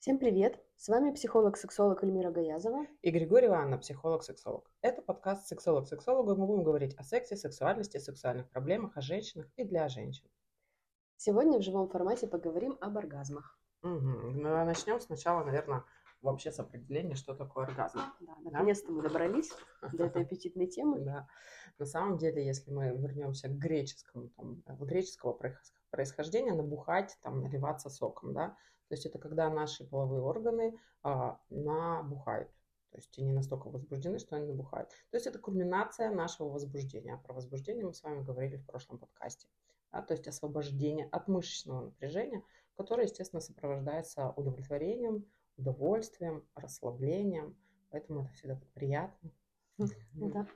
Всем привет! С вами психолог-сексолог Эльмира Гаязова. И Григорьева Анна, психолог-сексолог. Это подкаст «Сексолог сексологу». Мы будем говорить о сексе, сексуальности, сексуальных проблемах, о женщинах и для женщин. Сегодня в живом формате поговорим об оргазмах. Угу. Начнем сначала, наверное, вообще с определения, что такое оргазм. Да, наконец-то да? мы добрались до этой аппетитной темы. Да. На самом деле, если мы вернемся к греческому, там, греческого происхождения, набухать, там, наливаться соком, да, то есть это когда наши половые органы а, набухают. То есть они настолько возбуждены, что они набухают. То есть это кульминация нашего возбуждения. А про возбуждение мы с вами говорили в прошлом подкасте. Да? То есть освобождение от мышечного напряжения, которое, естественно, сопровождается удовлетворением, удовольствием, расслаблением. Поэтому это всегда приятно. Да.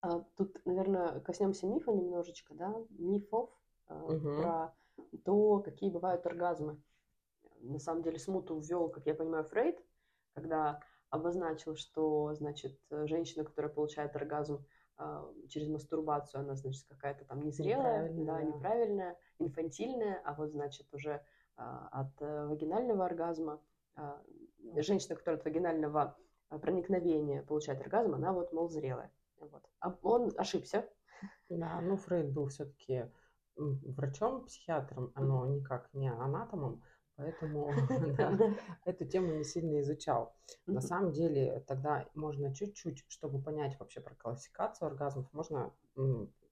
А, тут, наверное, коснемся мифа немножечко, да, мифов угу. про то, какие бывают оргазмы на самом деле смуту ввел, как я понимаю, Фрейд, когда обозначил, что, значит, женщина, которая получает оргазм э, через мастурбацию, она, значит, какая-то там незрелая, неправильная, да, неправильная, инфантильная, а вот, значит, уже э, от вагинального оргазма, э, женщина, которая от вагинального проникновения получает оргазм, она вот, мол, зрелая. Вот. А он ошибся. Да, ну Фрейд был все-таки врачом, психиатром, но никак не анатомом, Поэтому эту тему не сильно изучал. На самом деле тогда можно чуть-чуть, чтобы понять вообще про классификацию оргазмов, можно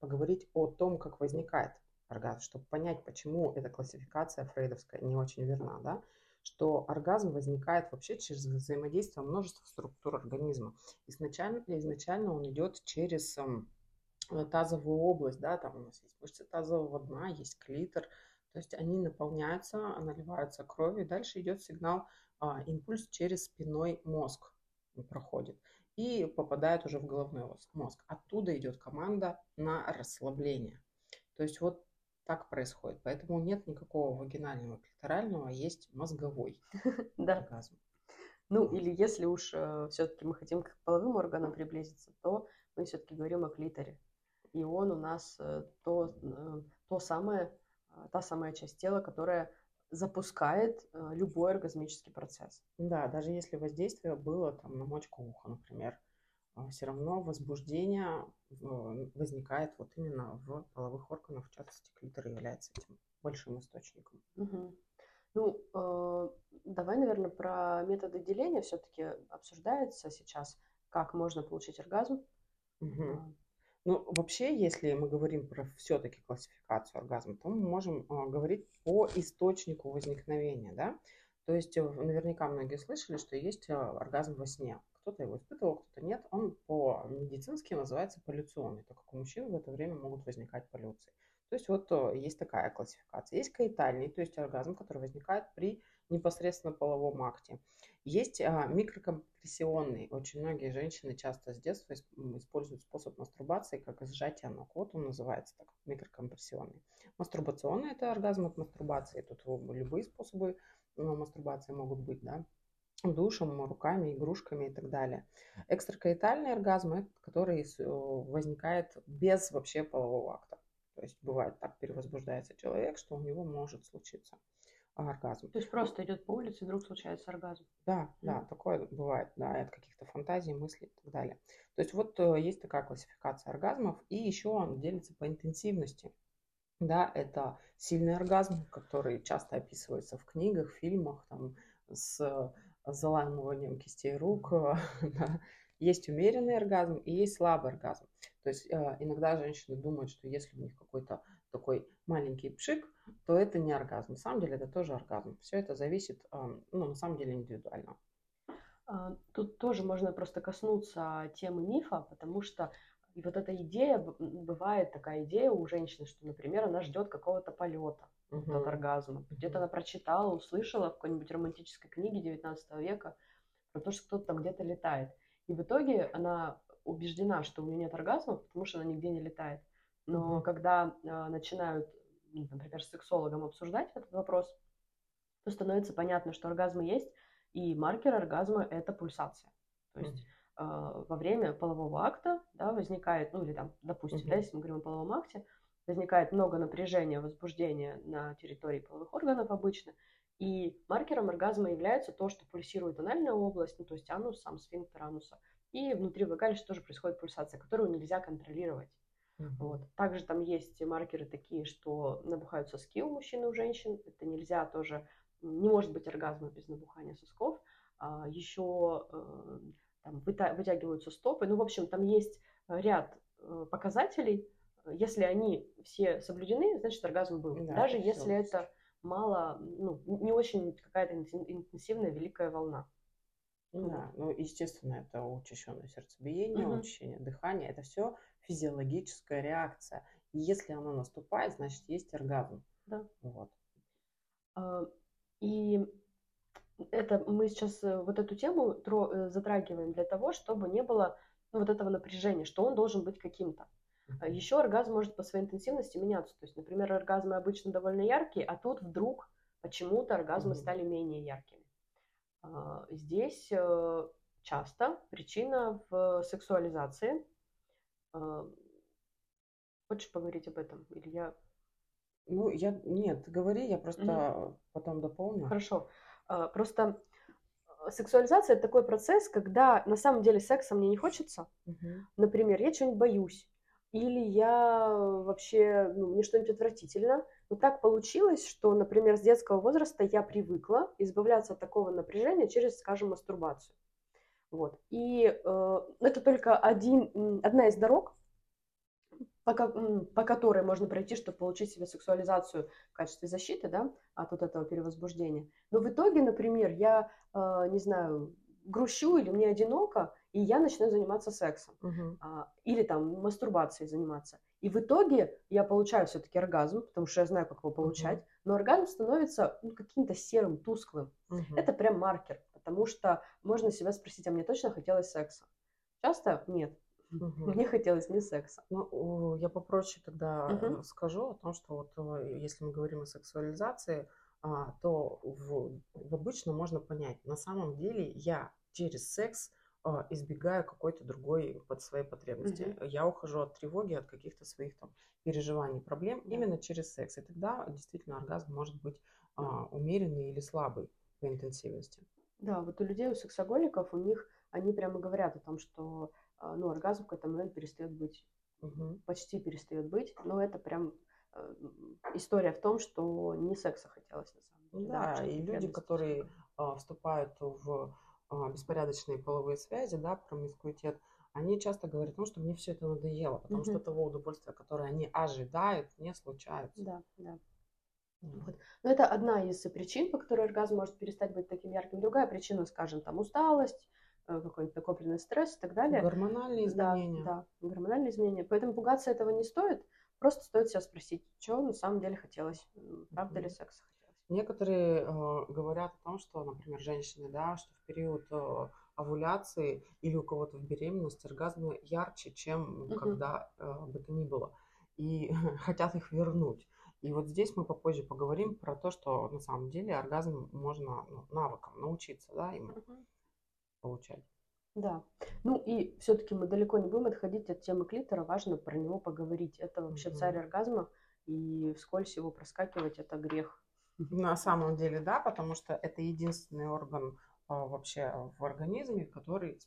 поговорить о том, как возникает оргазм, чтобы понять, почему эта классификация фрейдовская не очень верна, да, что оргазм возникает вообще через взаимодействие множества структур организма. Изначально, изначально он идет через тазовую область, да, там у нас есть мышцы тазового дна, есть клитор, то есть они наполняются, наливаются кровью, и дальше идет сигнал, а, импульс через спиной мозг проходит и попадает уже в головной мозг. Оттуда идет команда на расслабление. То есть вот так происходит. Поэтому нет никакого вагинального клиторального, а есть мозговой оргазм. Ну, или если уж э, все-таки мы хотим к половым органам приблизиться, то мы все-таки говорим о клиторе. И он у нас э, то, э, то самое та самая часть тела, которая запускает а, любой оргазмический процесс. Да, даже если воздействие было там на мочку уха, например, а, все равно возбуждение возникает вот именно в половых органах, в частности, клитор является этим большим источником. Угу. Ну, э, давай, наверное, про методы деления все-таки обсуждается сейчас, как можно получить оргазм. Угу. Ну, вообще, если мы говорим про все-таки классификацию оргазма, то мы можем э, говорить по источнику возникновения, да. То есть э, наверняка многие слышали, что есть э, оргазм во сне. Кто-то его испытывал, кто-то нет. Он по-медицински называется полюционный, так как у мужчин в это время могут возникать полюции. То есть вот есть такая классификация. Есть каитальный, то есть оргазм, который возникает при непосредственно половом акте. Есть а, микрокомпрессионный. Очень многие женщины часто с детства используют способ мастурбации как сжатие ног. Вот он называется так, микрокомпрессионный. Мастурбационный – это оргазм от мастурбации. Тут любые способы ну, мастурбации могут быть, да душем, руками, игрушками и так далее. Экстракаитальный оргазм, который возникает без вообще полового акта. То есть бывает так перевозбуждается человек, что у него может случиться оргазм. То есть просто идет по улице, вдруг случается оргазм. Да, mm. да, такое бывает, да, от каких-то фантазий, мыслей и так далее. То есть вот э, есть такая классификация оргазмов, и еще он делится по интенсивности. Да, это сильный оргазм, который часто описывается в книгах, фильмах, там, с заламыванием кистей рук. Да. Есть умеренный оргазм и есть слабый оргазм. То есть э, иногда женщины думают, что если у них какой-то такой маленький пшик, то это не оргазм. На самом деле это тоже оргазм. Все это зависит, ну, на самом деле, индивидуально. А, тут тоже можно просто коснуться темы мифа, потому что и вот эта идея, бывает такая идея у женщины, что, например, она ждет какого-то полета угу. от оргазма. Где-то она прочитала, услышала в какой-нибудь романтической книге 19 века про то, что кто-то там где-то летает. И в итоге она убеждена, что у нее нет оргазма, потому что она нигде не летает. Но когда э, начинают, ну, например, с сексологом обсуждать этот вопрос, то становится понятно, что оргазмы есть, и маркер оргазма – это пульсация. То есть mm-hmm. э, во время полового акта да, возникает, ну или там, допустим, mm-hmm. да, если мы говорим о половом акте, возникает много напряжения, возбуждения на территории половых органов обычно, И маркером оргазма является то, что пульсирует анальная область, ну, то есть анус, сам сфинктер ануса. И внутри влагалища тоже происходит пульсация, которую нельзя контролировать. Uh-huh. Вот. Также там есть маркеры такие, что набухают соски у мужчин и у женщин. Это нельзя тоже, не может быть оргазма без набухания сосков. А, еще э, там, вытягиваются стопы. Ну, в общем, там есть ряд э, показателей. Если они все соблюдены, значит оргазм был. Да, Даже если это мало, ну, не очень какая-то интенсивная великая волна. Да, ну, естественно, это учащенное сердцебиение, угу. учащение дыхания, это все физиологическая реакция. И если оно наступает, значит, есть оргазм. Да. Вот. А, и это мы сейчас э, вот эту тему э, затрагиваем для того, чтобы не было ну, вот этого напряжения, что он должен быть каким-то. А Еще оргазм может по своей интенсивности меняться. То есть, например, оргазмы обычно довольно яркие, а тут вдруг почему-то оргазмы mm-hmm. стали менее яркими. А, здесь э, часто причина в сексуализации. А, хочешь поговорить об этом? Или я... Ну, я... Нет, говори, я просто mm-hmm. потом дополню. Хорошо. Просто сексуализация это такой процесс, когда на самом деле секса мне не хочется. Угу. Например, я чего-нибудь боюсь или я вообще, ну, мне что-нибудь отвратительно. Но так получилось, что, например, с детского возраста я привыкла избавляться от такого напряжения через, скажем, мастурбацию. Вот. И э, это только один, одна из дорог, по, по которой можно пройти, чтобы получить себе сексуализацию в качестве защиты, да, от вот этого перевозбуждения. Но в итоге, например, я, э, не знаю, грущу или мне одиноко, и я начинаю заниматься сексом. Угу. А, или там мастурбацией заниматься. И в итоге я получаю все-таки оргазм, потому что я знаю, как его получать, угу. но оргазм становится ну, каким-то серым, тусклым. Угу. Это прям маркер, потому что можно себя спросить, а мне точно хотелось секса? Часто нет. Угу. Мне хотелось не секса. Ну, я попроще тогда угу. скажу о том, что вот э, если мы говорим о сексуализации, а, то в, в обычно можно понять, на самом деле я через секс а, избегаю какой-то другой под своей потребности. Mm-hmm. Я ухожу от тревоги, от каких-то своих там переживаний, проблем mm-hmm. именно через секс. И тогда действительно оргазм может быть а, умеренный или слабый по интенсивности. Да, вот у людей, у сексоголиков, у них, они прямо говорят о том, что а, ну, оргазм в какой-то момент перестает быть, угу. почти перестает быть, но это прям Э, история в том, что не секса хотелось на самом деле. Да, да и люди, которые а, вступают в а, беспорядочные половые связи, да, промискуитет, они часто говорят, ну, что мне все это надоело, потому угу. что того удовольствия, которое они ожидают, не случается. Да, да. Вот. Но это одна из причин, по которой оргазм может перестать быть таким ярким. Другая причина, скажем, там усталость, э, какой-нибудь накопленный стресс и так далее. Гормональные изменения. Да, да, гормональные изменения. Поэтому пугаться этого не стоит. Просто стоит себя спросить, что на самом деле хотелось, правда ли секса хотелось. Некоторые э, говорят о том, что, например, женщины, да, что в период э, овуляции или у кого-то в беременности оргазмы ярче, чем угу. когда э, бы то ни было, и хотят их вернуть. И вот здесь мы попозже поговорим про то, что на самом деле оргазм можно ну, навыкам научиться, да, им угу. получать. Да. Ну и все-таки мы далеко не будем отходить от темы клитора, важно про него поговорить. Это вообще угу. царь оргазма, и вскользь его проскакивать это грех. На самом деле, да, потому что это единственный орган а, вообще в организме, который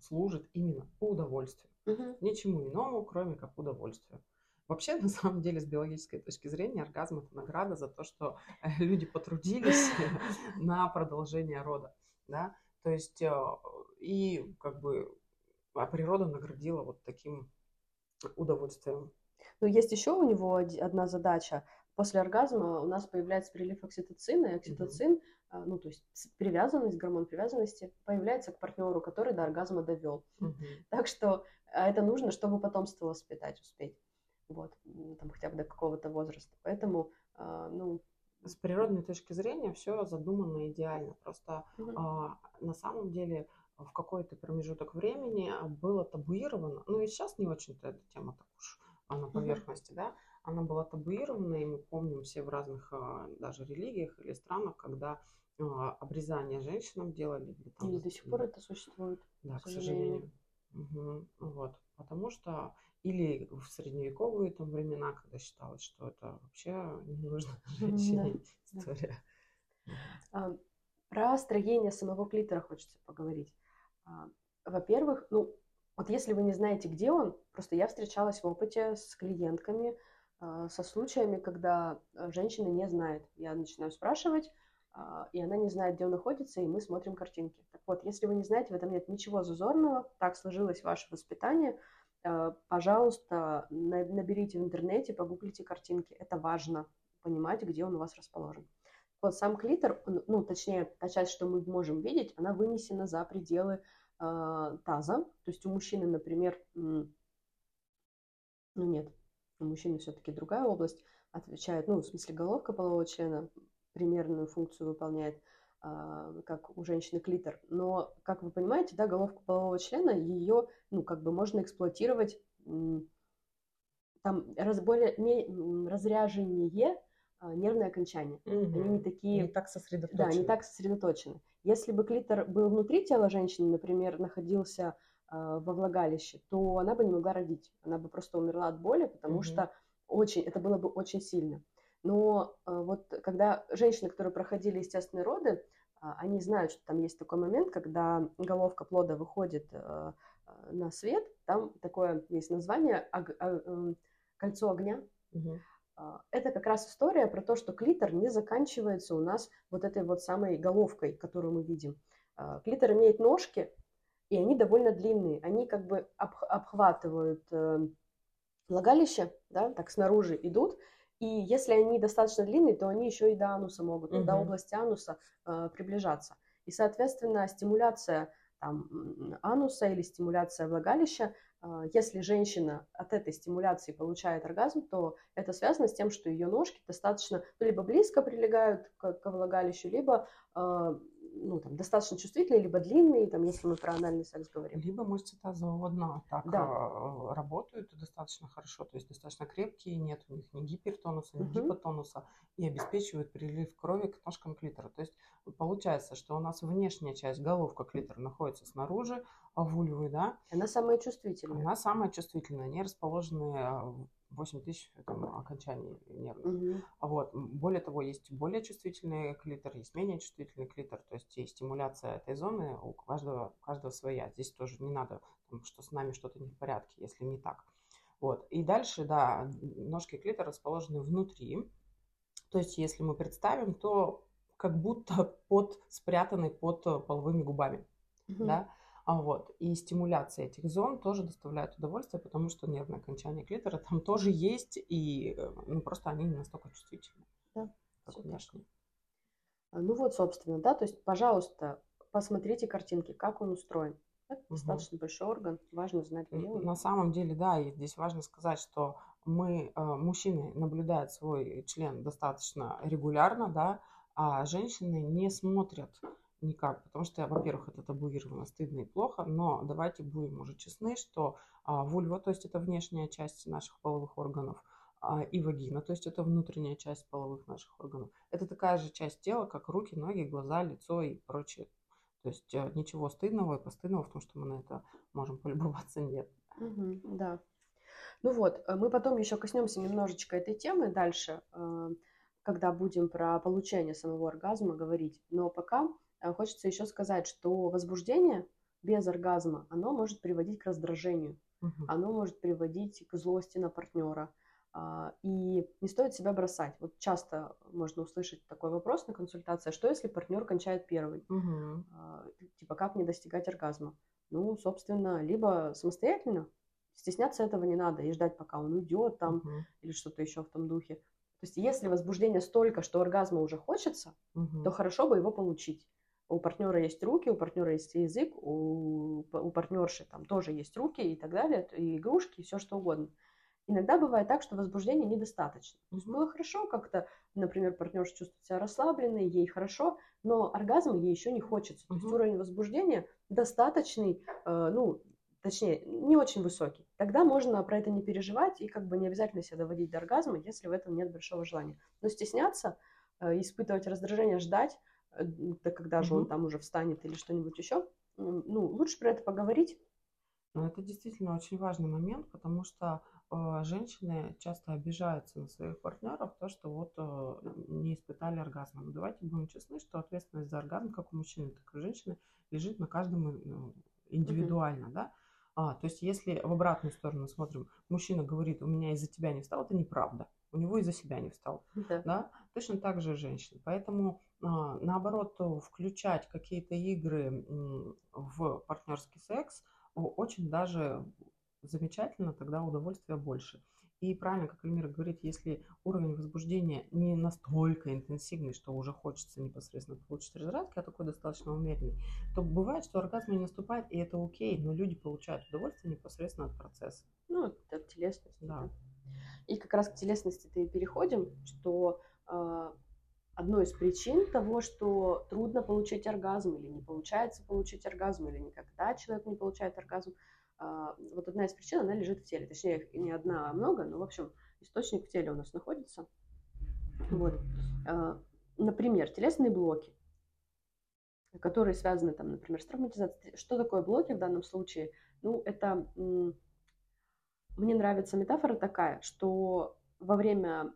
служит именно удовольствию. Угу. Ничему иному, кроме как удовольствию. Вообще, на самом деле, с биологической точки зрения, оргазм это награда за то, что э, люди потрудились на продолжение рода. Да? То есть э, и как бы а природа наградила вот таким удовольствием. Ну, есть еще у него одна задача. После оргазма у нас появляется прилив окситоцина, и окситоцин, mm-hmm. ну, то есть привязанность, гормон привязанности, появляется к партнеру, который до оргазма довел. Mm-hmm. Так что а, это нужно, чтобы потомство воспитать, успеть. Вот, там хотя бы до какого-то возраста. Поэтому, а, ну, с природной точки зрения все задумано идеально. Просто а, на самом деле в какой-то промежуток времени было табуировано, ну и сейчас не очень-то эта тема так уж а на поверхности, mm-hmm. да, она была табуирована, и мы помним все в разных даже религиях или странах, когда обрезание женщинам делали. Или, там, и до сих пор это существует. Да, к сожалению. Угу, вот, потому что или в средневековые там времена, когда считалось, что это вообще не нужно женщине история. А, про строение самого клитора хочется поговорить. А, во-первых, ну, вот если вы не знаете, где он, просто я встречалась в опыте с клиентками, а, со случаями, когда женщина не знает. Я начинаю спрашивать, и она не знает, где он находится, и мы смотрим картинки. Так вот, если вы не знаете, в этом нет ничего зазорного, так сложилось ваше воспитание, пожалуйста, наберите в интернете, погуглите картинки. Это важно, понимать, где он у вас расположен. Вот сам клитор, ну, точнее, та часть, что мы можем видеть, она вынесена за пределы э, таза. То есть у мужчины, например, ну нет, у мужчины все-таки другая область отвечает, ну, в смысле, головка полового члена примерную функцию выполняет, э, как у женщины клитор. Но, как вы понимаете, да, головку полового члена, ее, ну, как бы можно эксплуатировать там раз, более не, разряженнее а, нервные окончания. Угу. Они не такие... Не так сосредоточены. Да, не так сосредоточены. Если бы клитор был внутри тела женщины, например, находился э, во влагалище, то она бы не могла родить. Она бы просто умерла от боли, потому угу. что очень, это было бы очень сильно. Но э, вот когда женщины, которые проходили естественные роды, э, они знают, что там есть такой момент, когда головка плода выходит э, на свет, там такое есть название ог, э, кольцо огня. Угу. А, это как раз история про то, что клитор не заканчивается у нас вот этой вот самой головкой, которую мы видим. А, клитор имеет ножки, и они довольно длинные. Они как бы обхватывают э, влагалище, да, так снаружи идут. И если они достаточно длинные, то они еще и до ануса могут, угу. до области ануса э, приближаться. И, соответственно, стимуляция там, ануса или стимуляция влагалища а, если женщина от этой стимуляции получает оргазм, то это связано с тем, что ее ножки достаточно ну, либо близко прилегают к, к влагалищу, либо а, ну, там, достаточно чувствительные, либо длинные, там, если мы про анальный секс говорим. Либо мышцы тазового дна так да. А, работают достаточно хорошо, то есть достаточно крепкие, нет у них ни гипертонуса, ни угу. гипотонуса, и обеспечивают прилив крови к ножкам клитора. То есть получается, что у нас внешняя часть, головка клитора находится снаружи, а вульвы, да? Она самая чувствительная. Она самая чувствительная, они расположены 8 тысяч там, окончаний нервных. Угу. Вот. Более того, есть более чувствительный клитор, есть менее чувствительный клитор, то есть и стимуляция этой зоны у каждого, у каждого своя. Здесь тоже не надо, там, что с нами что-то не в порядке, если не так. Вот. И дальше, да, ножки клитора расположены внутри. То есть, если мы представим, то как будто под, спрятанный под половыми губами. Угу. Да? А вот. И стимуляция этих зон тоже доставляет удовольствие, потому что нервное окончание клитора там тоже есть, и э, ну, просто они не настолько чувствительны, да, как внешне. А, ну вот, собственно, да, то есть, пожалуйста, посмотрите картинки, как он устроен. Это угу. достаточно большой орган, важно знать, где он. На самом деле, да, и здесь важно сказать, что мы, э, мужчины, наблюдают свой член достаточно регулярно, да, а женщины не смотрят никак, потому что, во-первых, это табуировано, стыдно и плохо, но давайте будем уже честны, что а, вульва, то есть это внешняя часть наших половых органов, а, и вагина, то есть это внутренняя часть половых наших органов. Это такая же часть тела, как руки, ноги, глаза, лицо и прочее. То есть а, ничего стыдного и постыдного в том, что мы на это можем полюбоваться, нет. Да. Ну вот, э, мы потом еще коснемся немножечко этой темы дальше, э, когда будем про получение самого оргазма говорить. Но пока хочется еще сказать, что возбуждение без оргазма, оно может приводить к раздражению, угу. оно может приводить к злости на партнера. А, и не стоит себя бросать. Вот часто можно услышать такой вопрос на консультации, что если партнер кончает первый? Угу. Типа, как не достигать оргазма? Ну, собственно, либо самостоятельно, стесняться этого не надо и ждать, пока он уйдет там угу. или что-то еще в том духе. То есть, если возбуждение столько, что оргазма уже хочется, угу. то хорошо бы его получить у партнера есть руки, у партнера есть язык, у, у партнерши там тоже есть руки и так далее, и игрушки, и все что угодно. Иногда бывает так, что возбуждения недостаточно. То есть было хорошо как-то, например, партнерша чувствует себя расслабленной, ей хорошо, но оргазм ей еще не хочется. То есть уровень возбуждения достаточный, э, ну, точнее, не очень высокий. Тогда можно про это не переживать и как бы не обязательно себя доводить до оргазма, если в этом нет большого желания. Но стесняться, э, испытывать раздражение, ждать, да когда же угу. он там уже встанет или что-нибудь еще. Ну, лучше про это поговорить. Ну, это действительно очень важный момент, потому что э, женщины часто обижаются на своих партнеров, то, что вот э, не испытали оргазма. Но давайте будем честны, что ответственность за оргазм, как у мужчины, так и у женщины, лежит на каждом ну, индивидуально, mm-hmm. да. А, то есть, если в обратную сторону смотрим, мужчина говорит, у меня из-за тебя не встал, это неправда. У него из-за себя не встал. Да. да? Точно так же женщина. Поэтому, наоборот, включать какие-то игры в партнерский секс очень даже замечательно, тогда удовольствия больше. И правильно, как Эльмира говорит, если уровень возбуждения не настолько интенсивный, что уже хочется непосредственно получить разрядки, а такой достаточно умеренный, то бывает, что оргазм не наступает, и это окей, но люди получают удовольствие непосредственно от процесса. Ну, это телесность. Да. И как раз к телесности-то и переходим, что э, одной из причин того, что трудно получить оргазм или не получается получить оргазм, или никогда человек не получает оргазм – а, вот одна из причин, она лежит в теле. Точнее, не одна, а много, но, в общем, источник в теле у нас находится. Вот. А, например, телесные блоки, которые связаны, там, например, с травматизацией. Что такое блоки в данном случае? Ну, это... Мне нравится метафора такая, что во время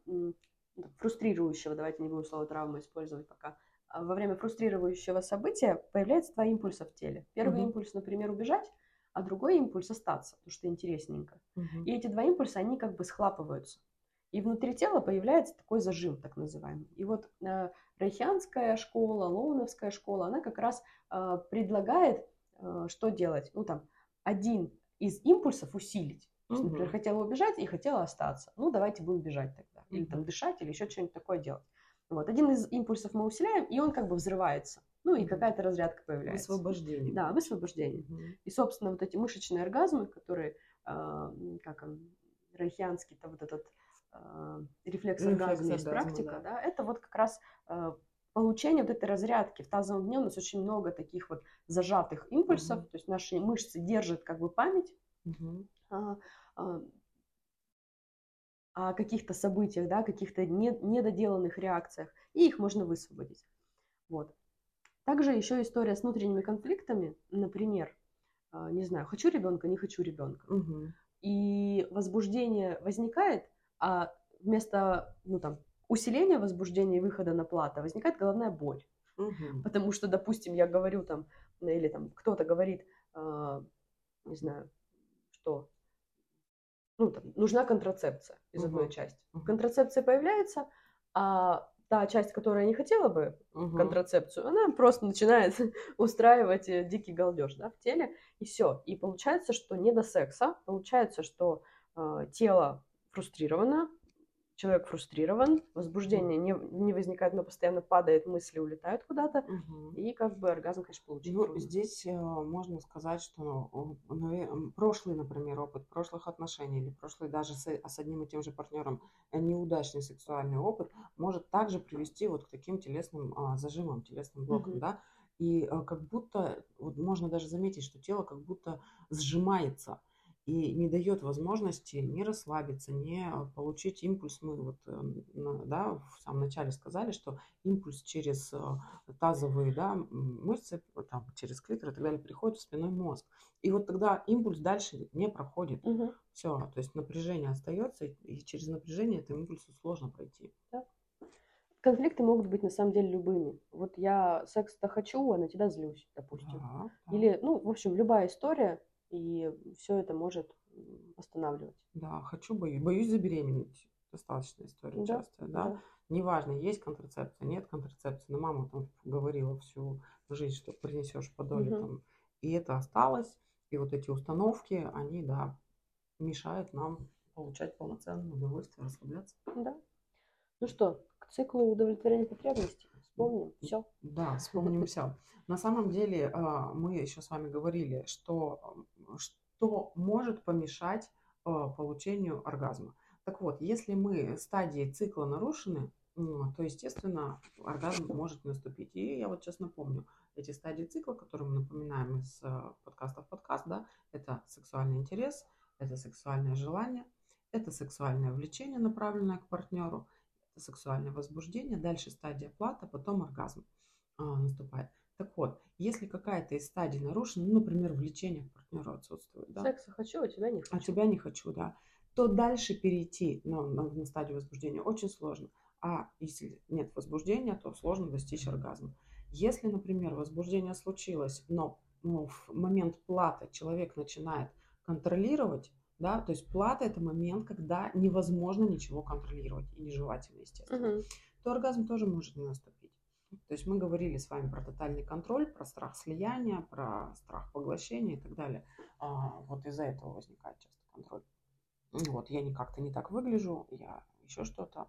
фрустрирующего, давайте не буду слово травма использовать пока, а во время фрустрирующего события появляется два импульса в теле. Первый угу. импульс, например, убежать, а другой импульс остаться, потому что интересненько. Угу. И эти два импульса, они как бы схлапываются. И внутри тела появляется такой зажим, так называемый. И вот э, райхианская школа, лоуновская школа, она как раз э, предлагает, э, что делать. Ну, там, один из импульсов усилить. Есть, например, хотела убежать и хотела остаться. Ну, давайте будем бежать тогда. Или там дышать, или еще что-нибудь такое делать. Вот. Один из импульсов мы усиляем, и он как бы взрывается. Ну и какая-то разрядка появляется. Высвобождение. Да, высвобождение. Угу. И, собственно, вот эти мышечные оргазмы, которые, э, как он, райхианский, то вот этот э, рефлекс оргазма есть практика, да. да, это вот как раз э, получение вот этой разрядки. В тазовом дне у нас очень много таких вот зажатых импульсов, угу. то есть наши мышцы держат как бы память. Угу. А, а, о каких-то событиях, да, каких-то недоделанных реакциях, и их можно высвободить. Вот. Также еще история с внутренними конфликтами, например, а, не знаю, хочу ребенка, не хочу ребенка. Угу. И возбуждение возникает, а вместо ну, там, усиления возбуждения и выхода на плата возникает головная боль. Угу. Потому что, допустим, я говорю там, или там кто-то говорит, э, не знаю, что ну, там, нужна контрацепция из угу. одной части. Контрацепция появляется, а та часть, которая не хотела бы угу. контрацепцию, она просто начинает устраивать э, дикий галдеж да, в теле, и все. И получается, что не до секса, получается, что э, тело фрустрировано, человек фрустрирован, возбуждение не, не возникает, но постоянно падает, мысли улетают куда-то, угу. и как бы оргазм, конечно, получить. Ну, здесь э, можно сказать, что ну, прошлый, например, опыт прошлых отношений или прошлый даже с, с одним и тем же партнером э, неудачный сексуальный опыт может также привести вот к таким телесным э, зажимам, телесным блокам, угу. да, и э, как будто, вот можно даже заметить, что тело как будто сжимается, и не дает возможности не расслабиться, не а, получить импульс. Мы вот эм, да, в самом начале сказали, что импульс через а, тазовые да, мышцы, там, через клитор и так далее приходит в спиной мозг. И вот тогда импульс дальше не проходит. Угу. Все, то есть напряжение остается, и через напряжение этому импульсу сложно пройти. Да. Конфликты могут быть на самом деле любыми. Вот я секс-то хочу, а на тебя злюсь, допустим. Да, да. Или, ну, в общем, любая история, и все это может останавливать. Да, хочу, боюсь. Боюсь забеременеть. Достаточная история да, частая, да? да. Неважно, есть контрацепция, нет контрацепции. Но мама там говорила всю жизнь, что принесешь по доле угу. там. И это осталось. И вот эти установки, они, да, мешают нам получать полноценное удовольствие, расслабляться. Да. Ну что, к циклу удовлетворения потребностей вспомним все. Да, вспомним все. На самом деле а, мы еще с вами говорили, что что может помешать а, получению оргазма. Так вот, если мы стадии цикла нарушены, то, естественно, оргазм может наступить. И я вот сейчас напомню, эти стадии цикла, которые мы напоминаем из а, подкаста в подкаст, да, это сексуальный интерес, это сексуальное желание, это сексуальное влечение, направленное к партнеру, сексуальное возбуждение, дальше стадия плата, потом оргазм а, наступает. Так вот, если какая-то из стадий нарушена, ну, например, влечение к партнеру отсутствует, да? Секса хочу, а тебя не хочу. А тебя не хочу, да. то дальше перейти на, на, на стадию возбуждения очень сложно. А если нет возбуждения, то сложно достичь оргазма. Если, например, возбуждение случилось, но ну, в момент платы человек начинает контролировать, да, то есть плата это момент, когда невозможно ничего контролировать и нежелательно, естественно, угу. то оргазм тоже может не наступить. То есть мы говорили с вами про тотальный контроль, про страх слияния, про страх поглощения и так далее. А, вот из-за этого возникает часто контроль. Вот, я никак-то не так выгляжу, я еще что-то.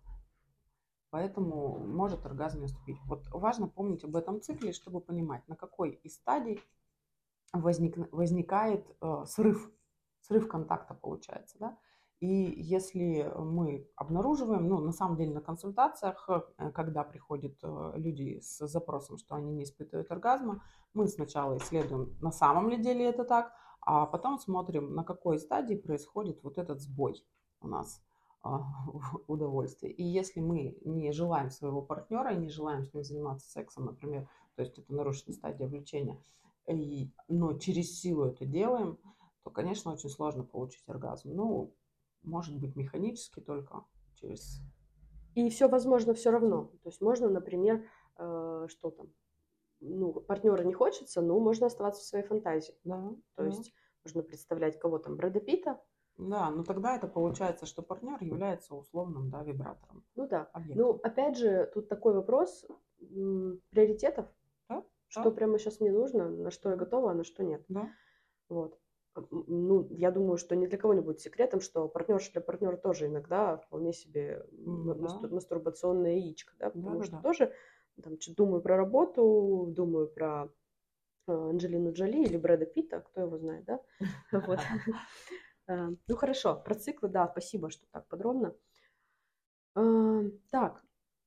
Поэтому может оргазм наступить. Вот важно помнить об этом цикле, чтобы понимать, на какой из стадий возник, возникает э, срыв, срыв контакта получается, да. И если мы обнаруживаем, ну, на самом деле на консультациях, э, когда приходят э, люди с запросом, что они не испытывают оргазма, мы сначала исследуем, на самом ли деле это так, а потом смотрим, на какой стадии происходит вот этот сбой у нас а, удовольствия. И если мы не желаем своего партнера и не желаем с ним заниматься сексом, например, то есть это нарушенная стадия влечения, и, но через силу это делаем, то, конечно, очень сложно получить оргазм. Ну, может быть, механически только через... И все возможно все равно. То есть можно, например, э, что там, ну, партнера не хочется, но можно оставаться в своей фантазии. Да. То да. есть можно представлять кого там, Брэда Питта. Да, но тогда это получается, что партнер является условным, да, вибратором. Ну да. Объектом. Ну, опять же, тут такой вопрос приоритетов. Да? Что да. прямо сейчас мне нужно, на что я готова, а на что нет. Да. Вот. Ну, я думаю, что ни для кого не будет секретом, что партнерша для партнера тоже иногда вполне себе да. мастурбационная яичко, да, потому да, что да. тоже там, думаю про работу, думаю про э, Анджелину Джоли или Брэда Питта, кто его знает, да? Вот. Э, ну хорошо, про циклы, да, спасибо, что так подробно. Э, так.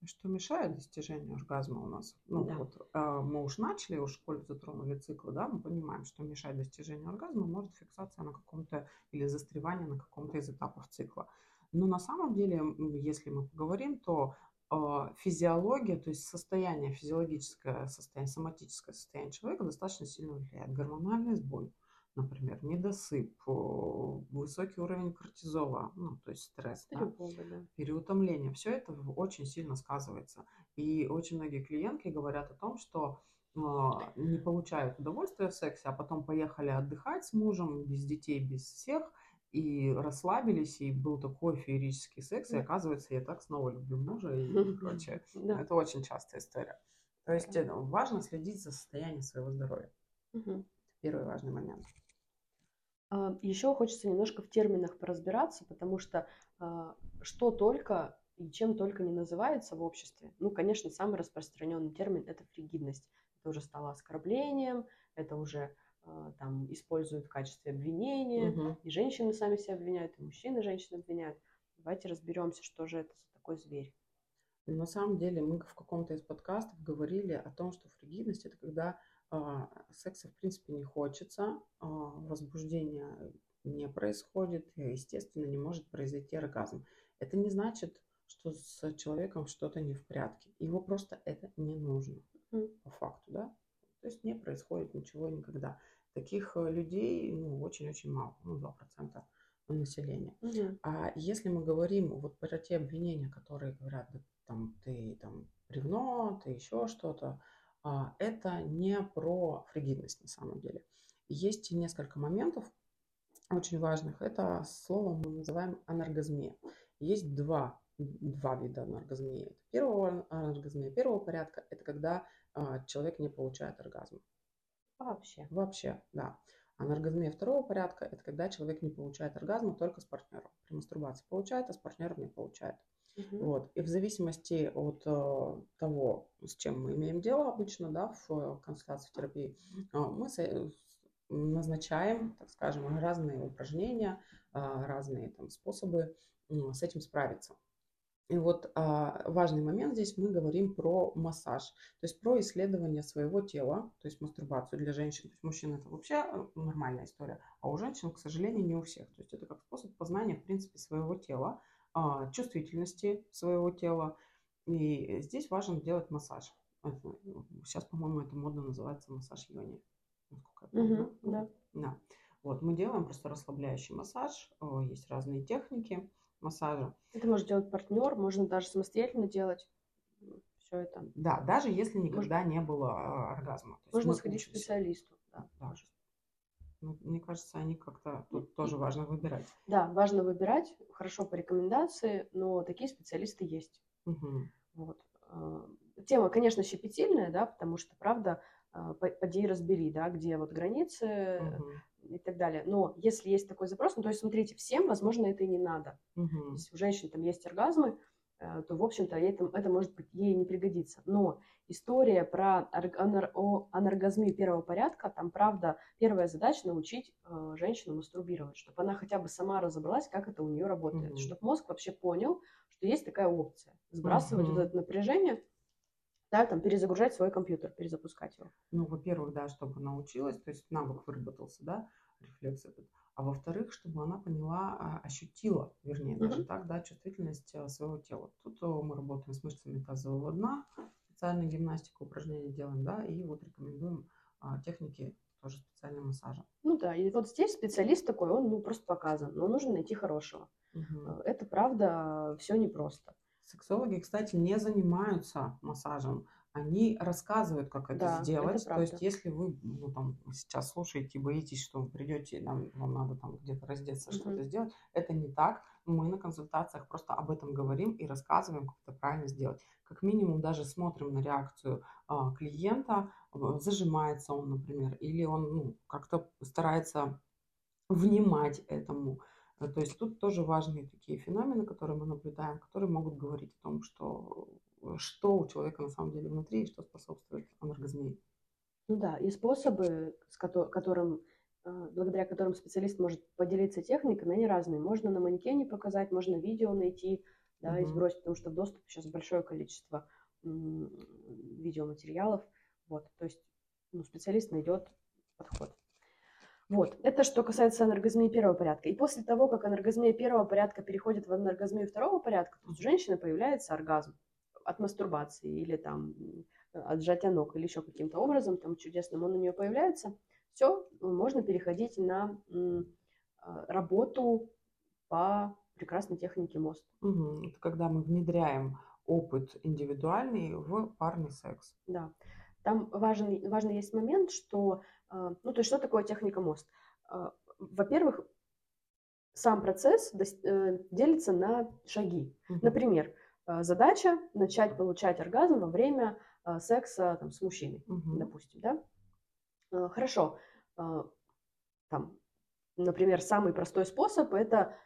Что мешает достижению оргазма у нас? Ну да. вот мы уж начали, уж школе затронули циклы, да, мы понимаем, что мешает достижению оргазма может фиксация на каком-то или застревание на каком-то из этапов цикла. Но на самом деле, если мы поговорим, то а, физиология, то есть состояние, физиологическое состояние, соматическое состояние человека достаточно сильно влияет. Гормональный сбой, например, недосып, высокий уровень кортизола, ну, то есть стресс, да, да. переутомление. Все это очень сильно сказывается. И очень многие клиентки говорят о том, что а, не получают удовольствия в сексе, а потом поехали отдыхать с мужем, без детей, без всех – и расслабились, и был такой феерический секс, и оказывается, я так снова люблю мужа и прочее. Да. Это очень частая история. То есть. Ну, важно следить за состоянием своего здоровья. Угу. Первый важный момент. А, Еще хочется немножко в терминах поразбираться, потому что а, что только и чем только не называется в обществе. Ну, конечно, самый распространенный термин – это фригидность. Это уже стало оскорблением, это уже а, там используют в качестве обвинения, угу. и женщины сами себя обвиняют, и мужчины женщин обвиняют. Давайте разберемся, что же это за такой зверь. На самом деле мы в каком-то из подкастов говорили о том, что фригидность это когда секса в принципе не хочется, а, возбуждение не происходит, и, естественно, не может произойти оргазм. Это не значит, что с человеком что-то не в порядке. Его просто это не нужно mm. по факту, да? То есть не происходит ничего никогда. Таких э, людей ну, очень-очень мало, ну, 2% населения. Угу. А если мы говорим вот про те обвинения, которые говорят, да, там, ты там бревно, ты еще что-то, а, это не про фригидность на самом деле. Есть несколько моментов очень важных. Это слово мы называем анаргазмия. Есть два, два вида анаргазмии. Первого анаргазмия первого порядка – это когда а, человек не получает оргазм. Вообще. Вообще, да. Анаргазмия второго порядка – это когда человек не получает оргазма только с партнером. При мастурбации получает, а с партнером не получает. Угу. Вот. И в зависимости от э, того, с чем мы имеем дело обычно, да, в консультации в терапии, э, мы назначаем, так скажем, разные упражнения, э, разные там, способы э, с этим справиться. И вот а, важный момент здесь мы говорим про массаж, то есть про исследование своего тела, то есть мастурбацию для женщин. То есть мужчин это вообще э, нормальная история, а у женщин, к сожалению, не у всех. То есть это как способ познания, в принципе, своего тела, чувствительности своего тела. И здесь важно делать массаж. Это, сейчас, по-моему, это модно называется массаж йони. Угу, да. да. Вот, мы делаем просто расслабляющий массаж, есть разные техники массажа. Это может делать партнер, можно даже самостоятельно делать все это. Да, даже если никогда можно... не было а, оргазма. можно сходить к специалисту. Да. да. Ну, мне кажется, они как-то тут тоже важно выбирать. Да, важно выбирать, хорошо по рекомендации, но такие специалисты есть. Угу. Вот. А, тема, конечно, щепетильная, да, потому что, правда, а, поди разбери, да, где вот границы угу. и так далее. Но если есть такой запрос, ну, то есть, смотрите, всем, возможно, это и не надо. Угу. Если у женщин там есть оргазмы, то, в общем-то, это, это может быть ей не пригодится. Но история про анаргазмию первого порядка, там, правда, первая задача научить э, женщину мастурбировать, чтобы она хотя бы сама разобралась, как это у нее работает, угу. чтобы мозг вообще понял, что есть такая опция, сбрасывать угу. вот это напряжение, да, там, перезагружать свой компьютер, перезапускать его. Ну, во-первых, да, чтобы научилась, то есть навык выработался, да, рефлекс этот. А во-вторых, чтобы она поняла, а, ощутила, вернее, даже так, да, чувствительность э, своего тела. Тут э, мы работаем с мышцами тазового дна, специальную гимнастику, упражнения делаем, да, и вот рекомендуем а, техники тоже специального массажа. Ну да, и вот здесь специалист такой, он ну, просто показан, но нужно найти хорошего. Угу. Это правда все непросто. Сексологи, кстати, не занимаются массажем. Они рассказывают, как это да, сделать. Это То есть, если вы ну, там, сейчас слушаете и боитесь, что вы придете, нам, вам надо там где-то раздеться, mm-hmm. что-то сделать, это не так. Мы на консультациях просто об этом говорим и рассказываем, как это правильно сделать. Как минимум даже смотрим на реакцию а, клиента, зажимается он, например, или он ну, как-то старается внимать этому. Э, то есть тут тоже важные такие феномены, которые мы наблюдаем, которые могут говорить о том, что, что у человека на самом деле внутри и что способствует анаргазмии. Ну да, и способы, с которым, э, благодаря которым специалист может поделиться техниками, они разные. Можно на манекене показать, можно видео найти, да, угу. и сбросить, потому что в доступе сейчас большое количество видеоматериалов. Вот, то есть ну, специалист найдет подход. Вот, это что касается анаргазмии первого порядка. И после того, как анаргазмия первого порядка переходит в анаргазмию второго порядка, то у женщины появляется оргазм от мастурбации или там от сжатия ног или еще каким-то образом, там чудесным он у нее появляется, все, можно переходить на а, работу по прекрасной технике мост. Угу. Это когда мы внедряем опыт индивидуальный в парный секс. Да. Там важный, важный есть момент, что ну, то есть что такое техника мост? Во-первых, сам процесс э, делится на шаги. Например, а, задача начать получать оргазм во время секса там, с мужчиной, угу. допустим, да? Хорошо. Там, например, самый простой способ это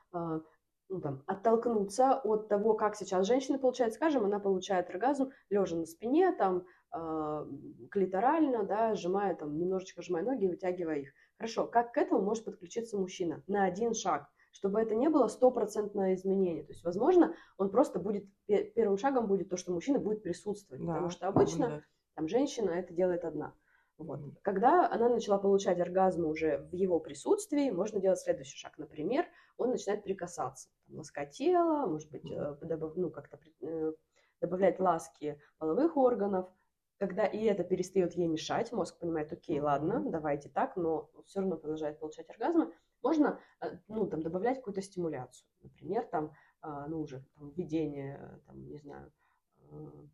ну, там, оттолкнуться от того, как сейчас женщина получает, скажем, она получает оргазм лежа на спине, там, э, клиторально, да, сжимая, там, немножечко сжимая ноги, вытягивая их. Хорошо, как к этому может подключиться мужчина? На один шаг, чтобы это не было стопроцентное изменение. То есть, возможно, он просто будет, первым шагом будет то, что мужчина будет присутствовать, да, потому что обычно да. там женщина это делает одна. Вот. Когда она начала получать оргазм уже в его присутствии, можно делать следующий шаг. Например, он начинает прикасаться, там, ласкать тело, может быть, э, добав, ну, как-то э, добавлять ласки половых органов. Когда и это перестает ей мешать, мозг понимает, окей, ладно, давайте так, но все равно продолжает получать оргазмы, можно э, ну, там, добавлять какую-то стимуляцию. Например, там, а, ну, уже там, введение, там, не знаю,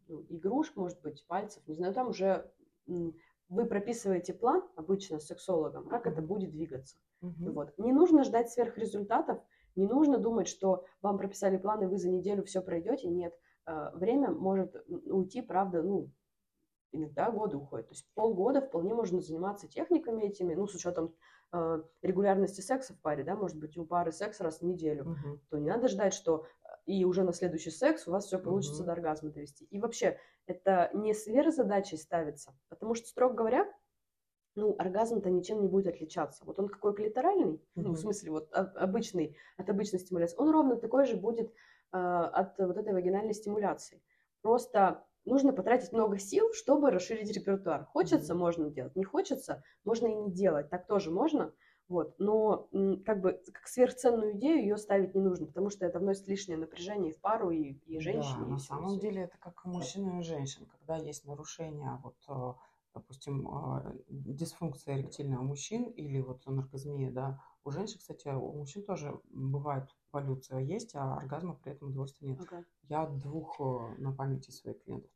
ну, игрушек, может быть, пальцев, не знаю, там уже вы прописываете план обычно с сексологом, как это будет двигаться. Угу. Вот. Не нужно ждать сверхрезультатов, не нужно думать, что вам прописали план, и вы за неделю все пройдете. Нет, э, время может уйти, правда, ну, иногда годы уходят. То есть полгода вполне можно заниматься техниками этими, ну, с учетом э, регулярности секса в паре, да, может быть, у пары секс раз в неделю, угу. то не надо ждать, что и уже на следующий секс у вас все получится угу. до оргазма довести. И вообще, это не сверхзадачей ставится, потому что, строго говоря, ну, оргазм-то ничем не будет отличаться. Вот он какой клиторальный, mm-hmm. ну, в смысле, вот обычный, от обычной стимуляции, он ровно такой же будет э, от вот этой вагинальной стимуляции. Просто нужно потратить много сил, чтобы расширить репертуар. Хочется, можно делать, не хочется, можно и не делать, так тоже можно. Вот. Но как бы как сверхценную идею ее ставить не нужно, потому что это вносит лишнее напряжение в пару и, и женщине. Да, и на самом деле это как у мужчин и у женщин, когда есть нарушение вот, э, допустим, а, дисфункция эректильная у мужчин или вот анаргазмия, да, у женщин, кстати, у мужчин тоже бывает полюция есть, а оргазма при этом удовольствия нет. Ага. Я двух э, на памяти своих клиентов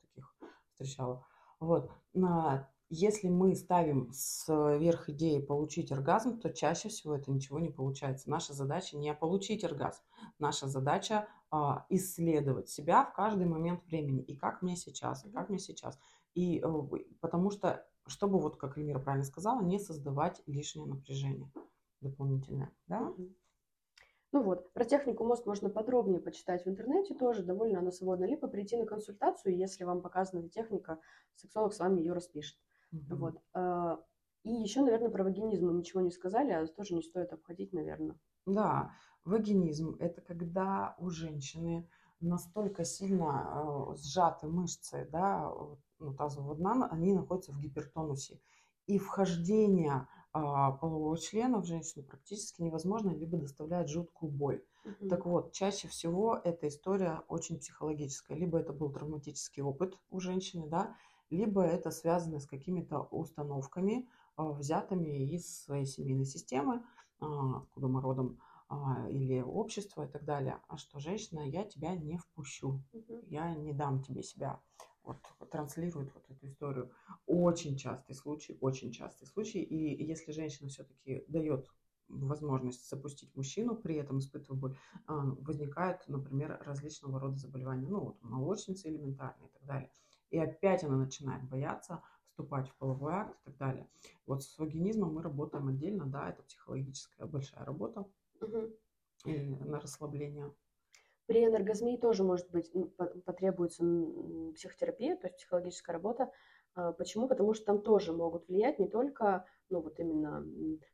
встречала. Вот. На- Если мы ставим сверх идеи получить оргазм, то чаще всего это ничего не получается. Наша задача не получить оргазм. Наша задача а, исследовать себя в каждый момент времени. И как мне сейчас, и как мне сейчас. И э, потому что, чтобы, вот как Эльмира правильно сказала, не создавать лишнее напряжение дополнительное. Да? Мгм. Ну вот, про технику мост можно подробнее почитать в интернете тоже, довольно она свободна, либо прийти на консультацию, если вам показана техника, сексолог с вами ее распишет. Мгм. Вот. а, И еще, наверное, про вагинизм мы ничего не сказали, а тоже не стоит обходить, наверное. Да, вагинизм– это когда у женщины настолько сильно э, сжаты мышцы, да, ну, тазового дна, они находятся в гипертонусе. И вхождение полового члена в женщину практически невозможно, либо доставляет жуткую боль. Мгм. Так вот, чаще всего эта история очень психологическая. Либо это был травматический опыт у женщины, да, либо это связано с какими-то установками, а, взятыми из своей семейной системы, а, откуда мы родом, а, или общества и так далее. А что женщина, я тебя не впущу, Мгм. я не дам тебе себя. Вот транслирует вот эту историю. Очень частый случай, очень частый случай. И если женщина все-таки дает возможность запустить мужчину, при этом испытывая боль, а, возникают, например, различного рода заболевания, ну вот молочницы элементарные и так далее. И опять она начинает бояться вступать в половой акт и так далее. Вот с вагинизмом мы работаем отдельно, да, это психологическая большая работа и на расслабление. При энергозмии тоже может быть потребуется психотерапия, то есть психологическая работа. А, Почему? Потому что там тоже могут влиять не только, ну вот именно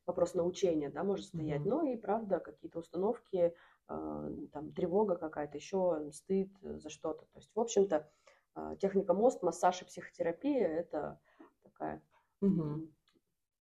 вопрос научения, да, может стоять, Мгм. но и правда какие-то установки, а, там тревога какая-то, еще стыд за что-то. То есть, в общем-то, а, техника мост, массаж и психотерапия это такая, м,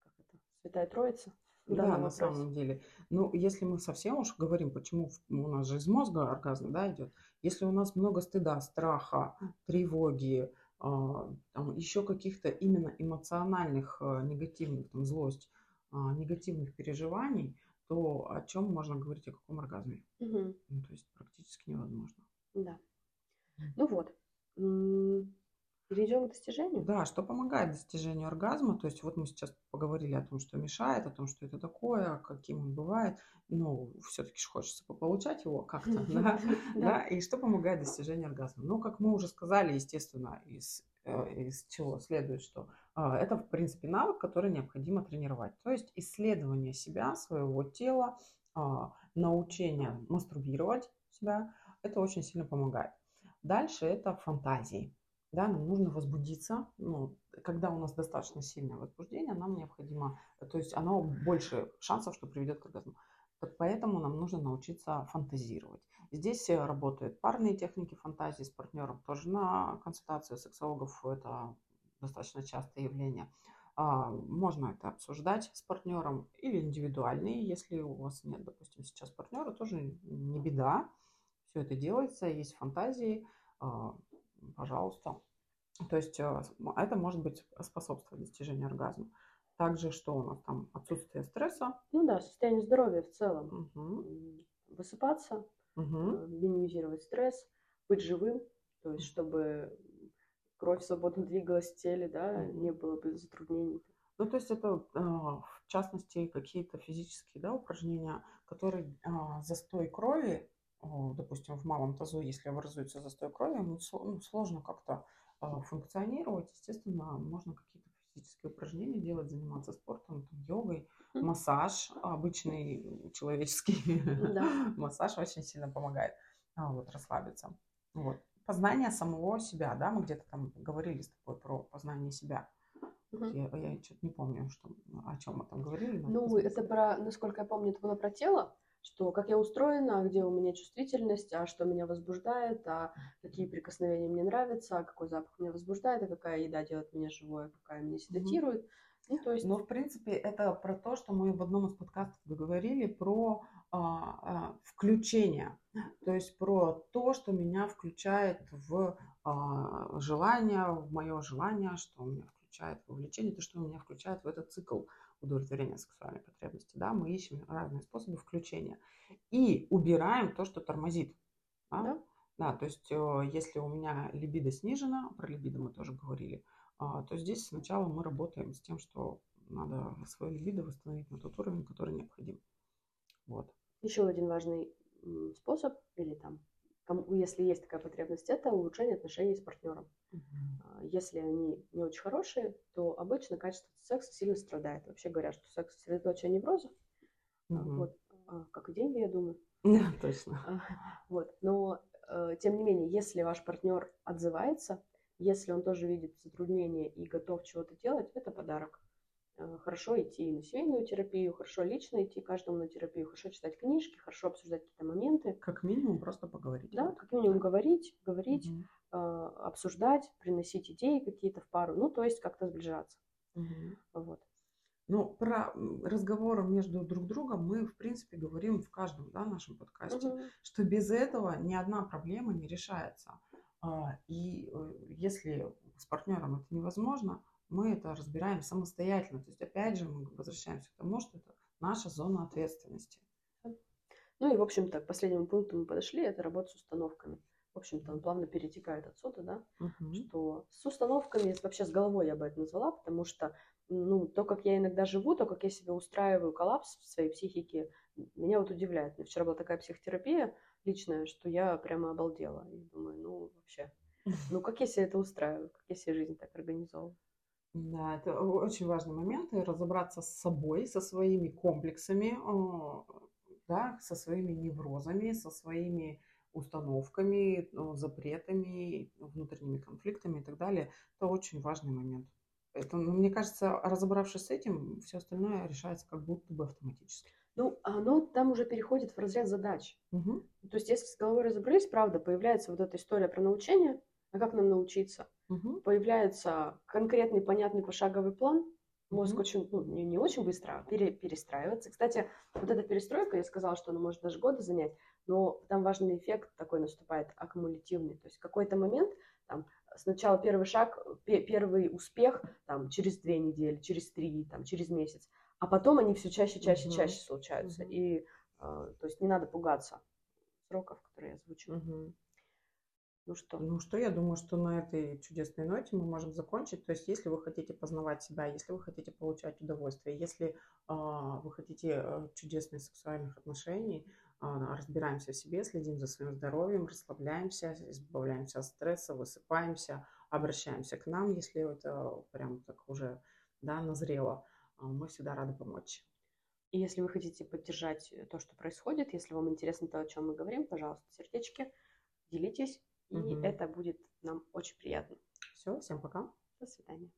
как это, святая троица. Да, на вопросе. самом деле. Ну, если мы совсем уж говорим, почему у нас же из мозга оргазм, да, идет. Если у нас много стыда, страха, тревоги, а, там, еще каких-то именно эмоциональных а, негативных, там, злость, а, негативных переживаний, то о чем можно говорить, о каком оргазме? Мгм. Ну, то есть практически невозможно. Да. Ну вот. Перейдем к достижению. Да, что помогает достижению оргазма. То есть вот мы сейчас поговорили о том, что мешает, о том, что это такое, каким он бывает. Но все-таки же хочется пополучать его как-то, да? да? И что помогает достижению оргазма? Ну, как мы уже сказали, естественно, из, э, из чего следует, что а, это, в принципе, навык, который необходимо тренировать. То есть исследование себя, своего тела, а, научение мастурбировать себя, это очень сильно помогает. Дальше это фантазии. Да, нам нужно возбудиться. Ну, когда у нас достаточно сильное возбуждение, нам необходимо, то есть оно больше шансов, что приведет к оргазму. Так поэтому нам нужно научиться фантазировать. Здесь э, работают парные техники фантазии с партнером. Тоже на консультацию сексологов это достаточно частое явление. А, Можно это обсуждать с партнером или индивидуальные, если у вас нет, допустим, сейчас партнера, тоже не беда. Все это делается, есть фантазии, а, пожалуйста. То есть э, это может быть способствовать достижению оргазма. Также что у нас там? Отсутствие стресса. Ну да, состояние здоровья в целом. М, Высыпаться, э, минимизировать стресс, быть живым, то есть чтобы кровь свободно двигалась в теле, да, не было бы затруднений. Ну, то есть это, а, в частности, какие-то физические да, упражнения, которые застой крови, допустим, в малом тазу, если образуется застой крови, ему сло- ну, сложно как-то а, функционировать. Естественно, можно какие-то физические упражнения делать, заниматься спортом, там, йогой, массаж обычный человеческий. Да. Массаж очень сильно помогает а, вот, расслабиться. Вот. Познание самого себя, да, мы где-то там говорили с тобой про познание себя. Я, я что-то не помню, что, о чем мы там говорили. Ну, это про, насколько я помню, это было про тело, что как я устроена, где у меня чувствительность, а что меня возбуждает, а какие прикосновения мне нравятся, а какой запах меня возбуждает, а какая еда делает меня живой, а какая меня седатирует. Ну, то есть, Но, в принципе, это про то, что мы в одном из подкастов говорили про а, а, включение. То есть про то, что меня включает в а, желание, в мое желание, что меня включает включает вовлечение, то, что меня включает в этот цикл удовлетворения сексуальной потребности. Да? Мы ищем разные способы включения. И убираем то, что тормозит. Да? Да. да, то есть э, если у меня либидо снижено, про либидо мы тоже говорили, а, то здесь сначала мы работаем с тем, что надо свою либидо восстановить на тот уровень, который необходим. Вот. Еще один важный способ или там если есть такая потребность, это улучшение отношений с партнером. Uh-huh. Если они не очень хорошие, то обычно качество секса сильно страдает. Вообще говорят, что секс средоточие неврозов. Uh-huh. Вот, а, как и деньги, я думаю. Да, точно. Вот. Но, э, тем не менее, если ваш партнер отзывается, если он тоже видит затруднения и готов чего-то делать, это подарок. Э, хорошо идти на семейную терапию, хорошо лично идти каждому на терапию, хорошо читать книжки, хорошо обсуждать какие-то моменты. Как минимум просто поговорить. Да, как минимум говорить, говорить, угу. э, обсуждать, приносить идеи какие-то в пару, ну, то есть как-то сближаться. Угу. Вот. Ну, про разговоры между друг другом мы, в принципе, говорим в каждом да, нашем подкасте, угу. что без этого ни одна проблема не решается. А, и э, если с партнером это невозможно, мы это разбираем самостоятельно. То есть, опять же, мы возвращаемся к тому, что это наша зона ответственности. Ну и, в общем-то, к последнему пункту мы подошли, это работа с установками. В общем-то, он плавно перетекает отсюда, да, угу. что с установками, вообще с головой я бы это назвала, потому что, ну, то, как я иногда живу, то, как я себе устраиваю коллапс в своей психике, меня вот удивляет. Меня вчера была такая психотерапия личная, что я прямо обалдела. И думаю, ну, вообще, ну, как я себе это устраиваю, как я себе жизнь так организовываю. Да, это очень важный момент, и разобраться с собой, со своими комплексами, да, со своими неврозами, со своими установками, запретами, внутренними конфликтами и так далее. Это очень важный момент. Это, ну, мне кажется, разобравшись с этим, все остальное решается как будто бы автоматически. Ну, оно там уже переходит в разряд задач. Угу. То есть, если с головой разобрались, правда, появляется вот эта история про научение, а как нам научиться? Угу. Появляется конкретный, понятный пошаговый план. Мозг угу. очень, ну, не, не очень быстро, а пере, перестраивается. Кстати, вот эта перестройка, я сказала, что она может даже годы занять, но там важный эффект такой наступает, аккумулятивный. То есть в какой-то момент там, сначала первый шаг, первый успех там, через две недели, через три, там, через месяц, а потом они все чаще, чаще, угу. чаще случаются. Угу. И э, то есть не надо пугаться сроков, которые я озвучила. Угу. Ну что? Ну что, я думаю, что на этой чудесной ноте мы можем закончить. То есть, если вы хотите познавать себя, если вы хотите получать удовольствие, если э, вы хотите э, чудесных сексуальных отношений, э, разбираемся в себе, следим за своим здоровьем, расслабляемся, избавляемся от стресса, высыпаемся, обращаемся к нам, если это прям так уже да, назрело. Э, мы всегда рады помочь. И если вы хотите поддержать то, что происходит, если вам интересно то, о чем мы говорим, пожалуйста, сердечки, делитесь и угу. это будет нам очень приятно. Все, всем пока. До свидания.